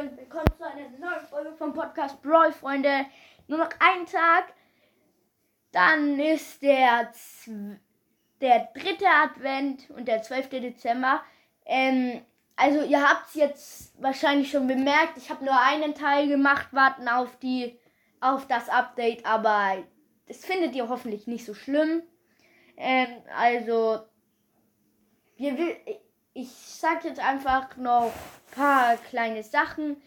und willkommen zu einer neuen Folge vom Podcast Brawl, Freunde. Nur noch ein Tag, dann ist der, der dritte Advent und der 12. Dezember. Ähm, also ihr habt es jetzt wahrscheinlich schon bemerkt, ich habe nur einen Teil gemacht, warten auf die auf das Update, aber das findet ihr hoffentlich nicht so schlimm. Ähm, also wir will, ich sag jetzt einfach noch ein paar kleine Sachen,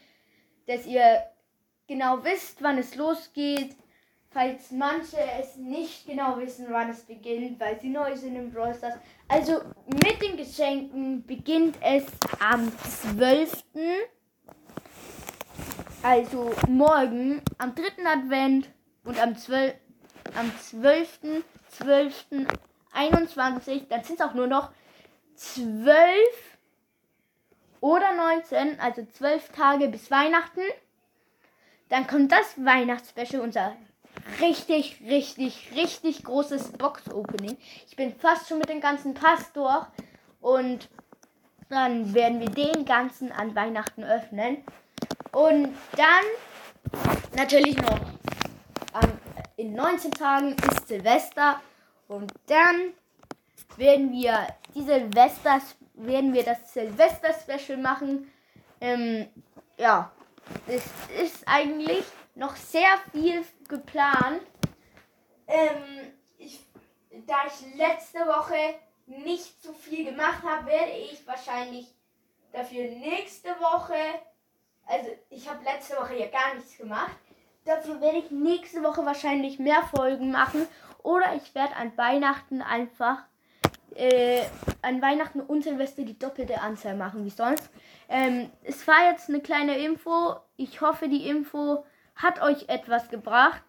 dass ihr genau wisst, wann es losgeht. Falls manche es nicht genau wissen, wann es beginnt, weil sie neu sind im Brawl Stars. Also mit den Geschenken beginnt es am 12. Also morgen, am 3. Advent und am 12. Am 12. 12. 21. Dann sind es auch nur noch 12 oder 19, also 12 Tage bis Weihnachten. Dann kommt das Weihnachtsspecial, unser richtig, richtig, richtig großes Box-Opening. Ich bin fast schon mit dem ganzen Pass durch und dann werden wir den ganzen an Weihnachten öffnen. Und dann natürlich noch ähm, in 19 Tagen ist Silvester und dann werden wir die Silvester werden wir das Silvester Special machen. Ähm, ja, es ist eigentlich noch sehr viel geplant. Ähm, ich, da ich letzte Woche nicht so viel gemacht habe, werde ich wahrscheinlich dafür nächste Woche, also ich habe letzte Woche ja gar nichts gemacht, dafür werde ich nächste Woche wahrscheinlich mehr Folgen machen oder ich werde an Weihnachten einfach äh, an Weihnachten und Silvester die doppelte Anzahl machen wie sonst. Ähm, es war jetzt eine kleine Info. Ich hoffe, die Info hat euch etwas gebracht.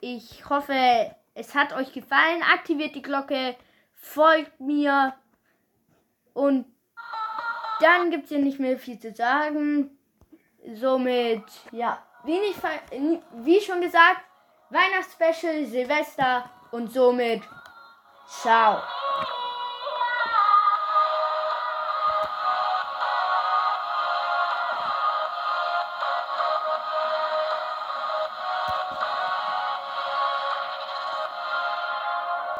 Ich hoffe, es hat euch gefallen. Aktiviert die Glocke, folgt mir und dann gibt es hier nicht mehr viel zu sagen. Somit, ja, wie, nicht, wie schon gesagt, Weihnachtsspecial, Silvester und somit ciao. Oh.